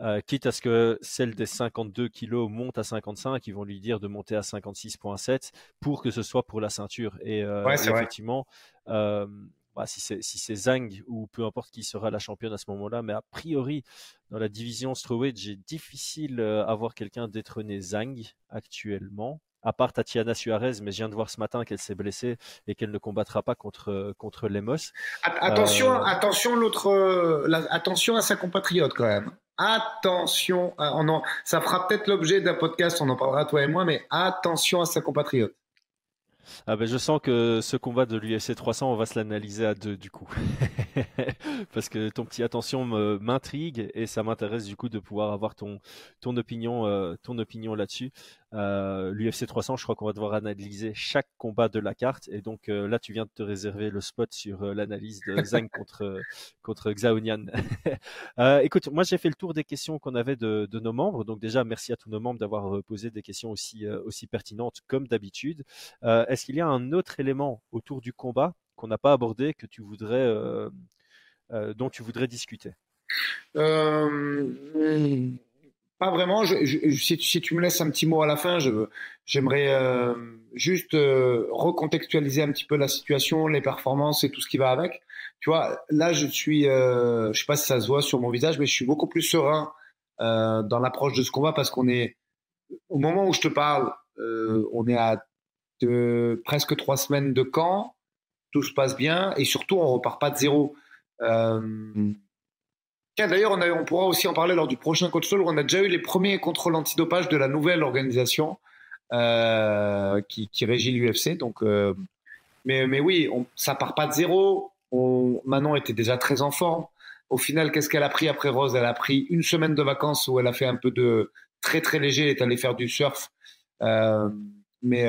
[SPEAKER 1] euh, quitte à ce que celle des 52 kilos monte à 55, ils vont lui dire de monter à 56,7 pour que ce soit pour la ceinture. Et, euh, effectivement, euh, bah, si c'est si Zhang ou peu importe qui sera la championne à ce moment-là, mais a priori dans la division strawweight, j'ai difficile à voir quelqu'un détrôner Zhang actuellement à part Tatiana Suarez, mais je viens de voir ce matin qu'elle s'est blessée et qu'elle ne combattra pas contre contre Lemos.
[SPEAKER 2] Attention, attention l'autre, attention à sa compatriote quand même attention, on ça fera peut-être l'objet d'un podcast, on en parlera toi et moi, mais attention à sa compatriote.
[SPEAKER 1] Ah ben je sens que ce combat de l'UFC 300, on va se l'analyser à deux du coup. (laughs) Parce que ton petit attention m'intrigue et ça m'intéresse du coup de pouvoir avoir ton, ton opinion, euh, ton opinion là-dessus. Euh, L'UFC 300, je crois qu'on va devoir analyser chaque combat de la carte. Et donc euh, là, tu viens de te réserver le spot sur l'analyse de Zhang (laughs) contre, contre Xiaonian. (laughs) écoute, moi j'ai fait le tour des questions qu'on avait de, de, nos membres. Donc déjà, merci à tous nos membres d'avoir posé des questions aussi, aussi pertinentes comme d'habitude. Est-ce qu'il y a un autre élément autour du combat qu'on n'a pas abordé que tu voudrais, dont tu voudrais discuter?
[SPEAKER 2] Pas vraiment. si, tu me laisses un petit mot à la fin, j'aimerais euh, juste euh, recontextualiser un petit peu la situation, les performances et tout ce qui va avec. Tu vois, là, je suis, euh, je sais pas si ça se voit sur mon visage, mais je suis beaucoup plus serein euh, dans l'approche de ce combat parce qu'on est, au moment où je te parle, on est à presque trois semaines de camp, tout se passe bien et surtout on repart pas de zéro. D'ailleurs, on, on, pourra aussi en parler lors du prochain coach talk. On a déjà eu les premiers contrôles antidopage de la nouvelle organisation euh, qui, régit l'UFC. Donc, euh, mais, mais oui, on, ça part pas de zéro. On, Manon était déjà très en forme. Au final, qu'est-ce qu'elle a pris après Rose? Elle a pris une semaine de vacances où elle a fait un peu de très très léger. Elle est allée faire du surf, euh, mais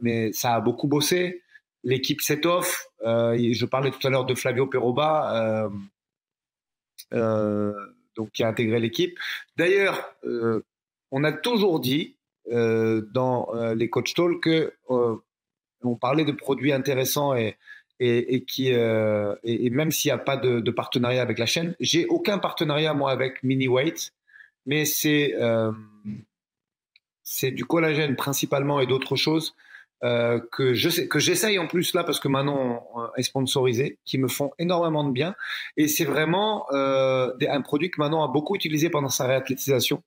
[SPEAKER 2] mais ça a beaucoup bossé. L'équipe s'étoffe. je parlais tout à l'heure de Flavio Peroba euh, donc qui a intégré l'équipe. D'ailleurs, euh, on a toujours dit euh, dans les coach talk que on parlait de produits intéressants et, et, qui et, même s'il n'y a pas de, partenariat avec la chaîne, j'ai aucun partenariat moi avec Miniweight, mais c'est c'est du collagène principalement et d'autres choses euh, que je sais, que j'essaye en plus là parce que maintenant est sponsorisé, qui me font énormément de bien. Et c'est vraiment euh, un produit que Manon a beaucoup utilisé pendant sa réathlétisation.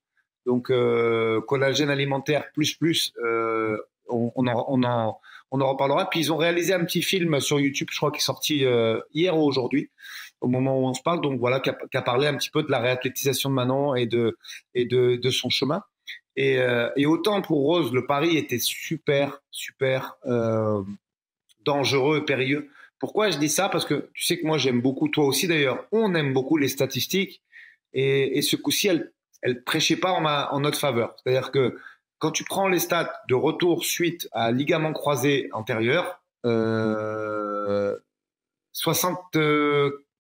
[SPEAKER 2] Donc euh, collagène alimentaire plus plus, on, on, en, on, en, on en reparlera. Puis ils ont réalisé un petit film sur YouTube, je crois, qui est sorti euh, hier ou aujourd'hui, au moment où on se parle. Donc voilà, qui a, parlé un petit peu de la réathlétisation de Manon et de, et de, de son chemin. Et, euh, et, autant pour Rose, le pari était super, super euh, dangereux périlleux. Pourquoi je dis ça? Parce que tu sais que moi j'aime beaucoup, toi aussi d'ailleurs, on aime beaucoup les statistiques. Et, ce coup-ci, elle, elle prêchait pas en, notre faveur. C'est-à-dire que quand tu prends les stats de retour suite à ligament croisé antérieur, euh, 60,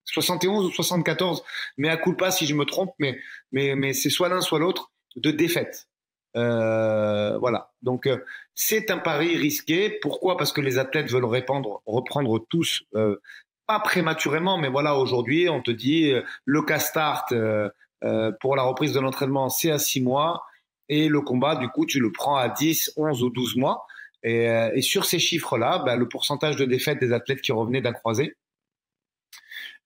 [SPEAKER 2] 71 ou 74, mais à coup pas si je me trompe, mais, mais c'est soit l'un soit l'autre de défaite. Euh, voilà. Donc euh, c'est un pari risqué. Pourquoi? Parce que les athlètes veulent répandre, reprendre tous, euh, pas prématurément, mais voilà, aujourd'hui, on te dit le castart pour la reprise de l'entraînement, c'est à 6 mois. Et le combat, du coup, tu le prends à 10, 11 ou 12 mois. Et, sur ces chiffres-là, bah, le pourcentage de défaite des athlètes qui revenaient d'un croisé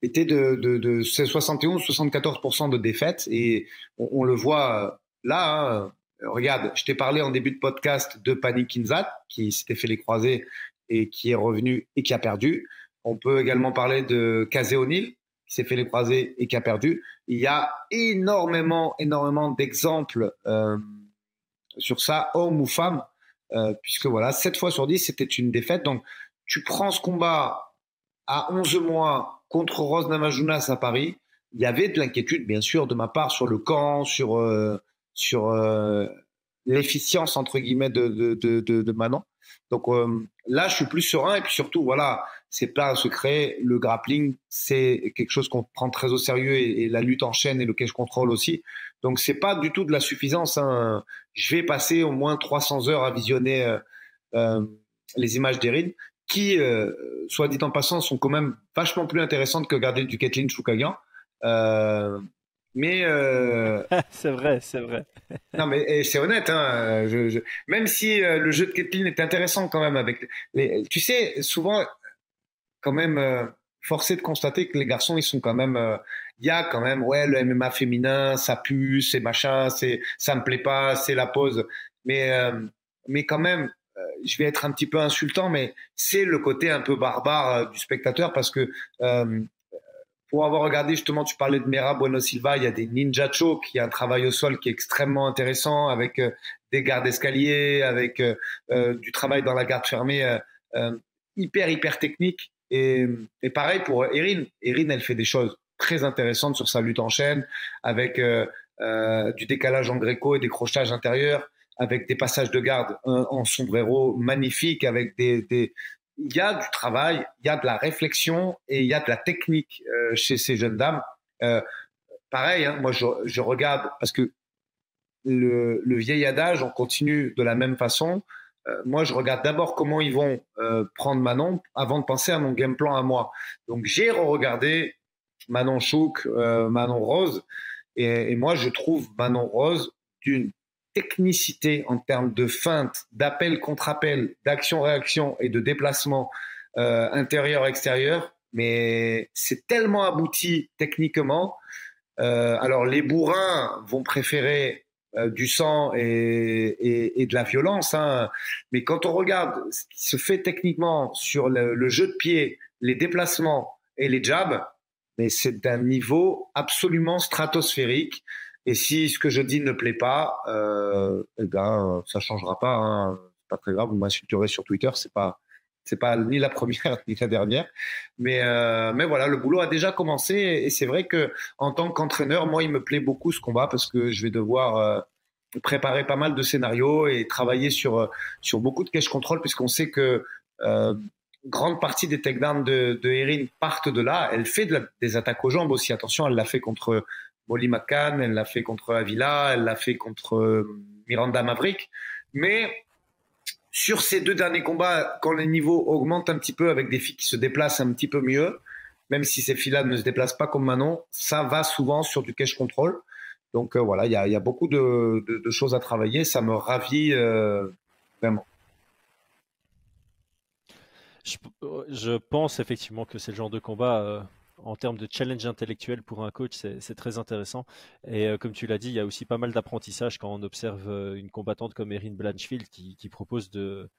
[SPEAKER 2] était de, de, de 71-74% de défaites. Et on, on, le voit là, hein, regarde, je t'ai parlé en début de podcast de Pani Kinzat, qui s'était fait les croisés et qui est revenu et qui a perdu. On peut également parler de Kazé O'Neill, qui s'est fait les croisés et qui a perdu. Il y a énormément, énormément d'exemples euh, sur ça, homme ou femme, euh, puisque voilà, 7 fois sur 10, c'était une défaite. Donc, tu prends ce combat à 11 mois contre Rose Namajunas à Paris. Il y avait de l'inquiétude, bien sûr, de ma part sur le camp, sur euh, sur euh, l'efficience entre guillemets de, de, de, de, Manon. Donc euh, là, je suis plus serein et puis surtout, voilà, c'est pas un secret. Le grappling, c'est quelque chose qu'on prend très au sérieux et, la lutte en chaîne et le je contrôle aussi. Donc c'est pas du tout de la suffisance. Hein. Je vais passer au moins 300 heures à visionner euh, euh les images d'Erin, qui, euh, soit dit en passant, sont quand même vachement plus intéressantes que garder du Kathleen Choukagan. Euh, mais euh... (laughs)
[SPEAKER 1] c'est vrai, c'est vrai. (laughs)
[SPEAKER 2] non, mais c'est honnête. Hein, je, je... Même si euh, le jeu de Kathleen est intéressant quand même avec les, tu sais, souvent quand même euh, forcé de constater que les garçons ils sont quand même, euh, il y a quand même ouais le MMA féminin, ça pue, c'est machin, c'est ça me plaît pas, c'est la pause. Mais mais quand même, je vais être un petit peu insultant, mais c'est le côté un peu barbare du spectateur parce que pour avoir regardé justement, tu parlais de Mera Bueno Silva, il y a des ninja choke, il y a un travail au sol qui est extrêmement intéressant avec euh, des gardes escaliers, avec euh, euh, du travail dans la garde fermée hyper hyper technique. Et, pareil pour Erin. Erin, elle fait des choses très intéressantes sur sa lutte en chaîne, avec du décalage en gréco et des crochages intérieurs, avec des passages de garde en sombrero magnifiques, avec des, il y a du travail, il y a de la réflexion et il y a de la technique euh, chez ces jeunes dames. Euh, pareil, hein, moi je, regarde parce que le, vieil adage, on continue de la même façon. Euh, moi, je regarde d'abord comment ils vont prendre Manon avant de penser à mon game plan à moi. Donc, j'ai re-regardé Manon Chouk, Manon Rose, et moi, je trouve Manon Rose d'une technicité en termes de feinte, d'appel contre appel, d'action-réaction et de déplacement euh, intérieur-extérieur, mais c'est tellement abouti techniquement. Euh, alors les bourrins vont préférer euh, du sang et, de la violence, hein. mais quand on regarde ce qui se fait techniquement sur le, le jeu de pied, les déplacements et les jabs, mais c'est d'un niveau absolument stratosphérique. Et si ce que je dis ne plaît pas, euh, eh ben, ça changera pas. Hein. C'est pas très grave. Vous m'insulterez sur Twitter. C'est pas, c'est pas ni la première (laughs) ni la dernière. Mais, euh, mais voilà, le boulot a déjà commencé. Et c'est vrai que en tant qu'entraîneur, moi, il me plaît beaucoup ce combat parce que je vais devoir euh, préparer pas mal de scénarios et travailler sur sur beaucoup de cash control puisqu'on sait que euh, grande partie des takedowns de, de Erin partent de là. Elle fait des attaques aux jambes aussi. Attention, elle l'a fait contre Molly McCann, elle l'a fait contre Avila, elle l'a fait contre euh, Miranda Maverick. Mais sur ces deux derniers combats, quand les niveaux augmentent un petit peu avec des filles qui se déplacent un petit peu mieux, même si ces filles-là ne se déplacent pas comme Manon, ça va souvent sur du cash control. Donc euh, voilà, il y a, beaucoup de, choses à travailler. Ça me ravit euh, vraiment.
[SPEAKER 1] Je, pense effectivement que c'est le genre de combat en termes de challenge intellectuel pour un coach, c'est très intéressant. Et euh, comme tu l'as dit, il y a aussi pas mal d'apprentissage quand on observe euh, une combattante comme Erin Blanchfield qui, propose de,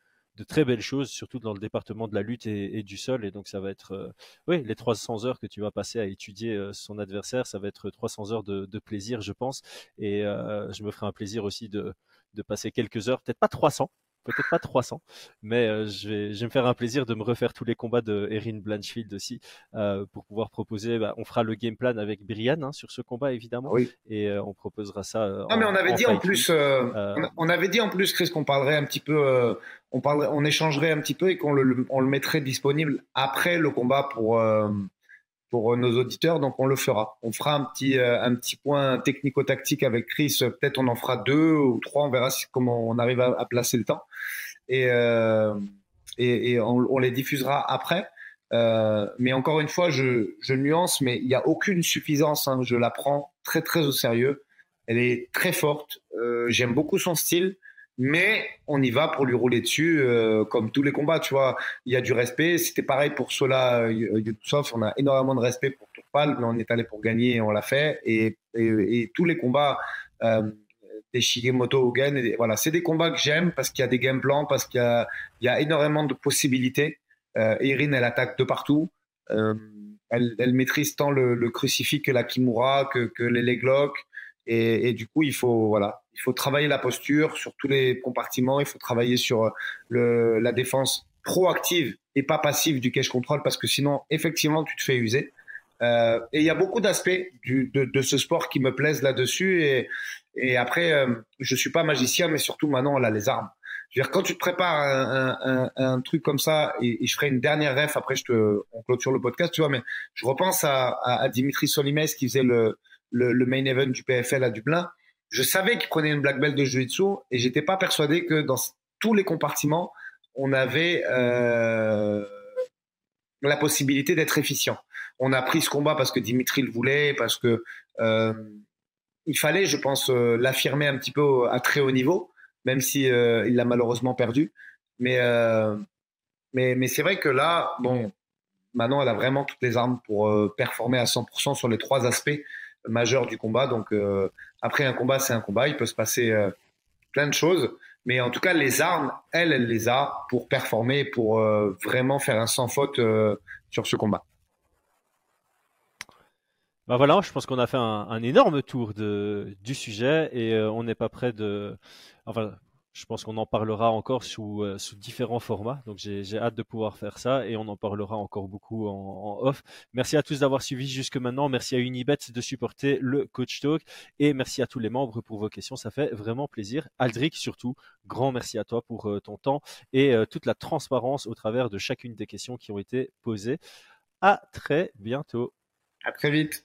[SPEAKER 1] très belles choses, surtout dans le département de la lutte et, du sol. Et donc, ça va être, oui, les 300 heures que tu vas passer à étudier son adversaire, ça va être 300 heures de, plaisir, je pense. Et je me ferai un plaisir aussi de passer quelques heures, peut-être pas 300, peut-être pas 300, mais euh, je, vais, je, vais, me faire un plaisir de me refaire tous les combats de Erin Blanchfield aussi euh, pour pouvoir proposer. Bah, on fera le game plan avec Brian hein, sur ce combat évidemment,
[SPEAKER 2] oui.
[SPEAKER 1] et euh, on proposera ça.
[SPEAKER 2] non, mais on avait dit en plus, on, avait dit en plus, Chris, qu'on parlerait un petit peu, on parlerait, on échangerait un petit peu et qu'on le, on le mettrait disponible après le combat pour pour nos auditeurs, donc on le fera. On fera un petit, un petit point technico-tactique avec Chris. Peut-être on en fera deux ou trois. On verra comment on arrive à, à placer le temps et, euh, et, et on, on, les diffusera après. Euh, mais encore une fois, je, je nuance, mais il n'y a aucune suffisance. Hein. Je la prends très très au sérieux. Elle est très forte. Euh, J'aime beaucoup son style, mais on y va pour lui rouler dessus, euh, comme tous les combats. Tu vois, il y a du respect. C'était pareil pour Sola Yusuf. On a énormément de respect pour Tourpal, mais on est allé pour gagner et on l'a fait. Et, et, et, tous les combats. Euh, des Shigemoto Hogan. Et voilà, c'est des combats que j'aime parce qu'il y a des game plans, parce qu'il y y a énormément de possibilités. Euh, Erin, elle attaque de partout. Euh, elle, elle, maîtrise tant le, le, crucifix que la kimura, que, que les leg locks. Et, du coup, il faut, voilà, il faut travailler la posture sur tous les compartiments. Il faut travailler sur le, la défense proactive et pas passive du cache control parce que sinon, effectivement, tu te fais user. Euh, et il y a beaucoup d'aspects de, de, ce sport qui me plaisent là-dessus. Et, et après, euh, je suis pas magicien, mais surtout maintenant, on a les armes. Je veux dire, quand tu te prépares un, un, un, truc comme ça, et, je ferai une dernière ref, après je te, on clôture le podcast, tu vois, mais je repense à, à, Dimitri Solimes qui faisait le, le, main event du PFL à Dublin. Je savais qu'il prenait une black belt de jiu-jitsu et j'étais pas persuadé que dans tous les compartiments, on avait euh, la possibilité d'être efficient. On a pris ce combat parce que Dimitri le voulait, parce que euh, il fallait, je pense, euh, l'affirmer un petit peu à très haut niveau, même si il l'a malheureusement perdu. Mais, mais, mais c'est vrai que là, bon, maintenant, elle a vraiment toutes les armes pour performer à 100% sur les trois aspects majeurs du combat. Donc, après un combat, c'est un combat. Il peut se passer plein de choses. Mais en tout cas, les armes, elle, elle les a pour performer, pour vraiment faire un sans faute sur ce combat.
[SPEAKER 1] Bah voilà, je pense qu'on a fait un, énorme tour de, du sujet et euh, on n'est pas prêt de. Enfin, je pense qu'on en parlera encore sous, euh, sous différents formats. Donc j'ai hâte de pouvoir faire ça et on en parlera encore beaucoup en, off. Merci à tous d'avoir suivi jusque maintenant. Merci à Unibet de supporter le Coach Talk et merci à tous les membres pour vos questions. Ça fait vraiment plaisir. Aldric surtout, grand merci à toi pour euh, ton temps et toute la transparence au travers de chacune des questions qui ont été posées. À très bientôt.
[SPEAKER 2] À très vite.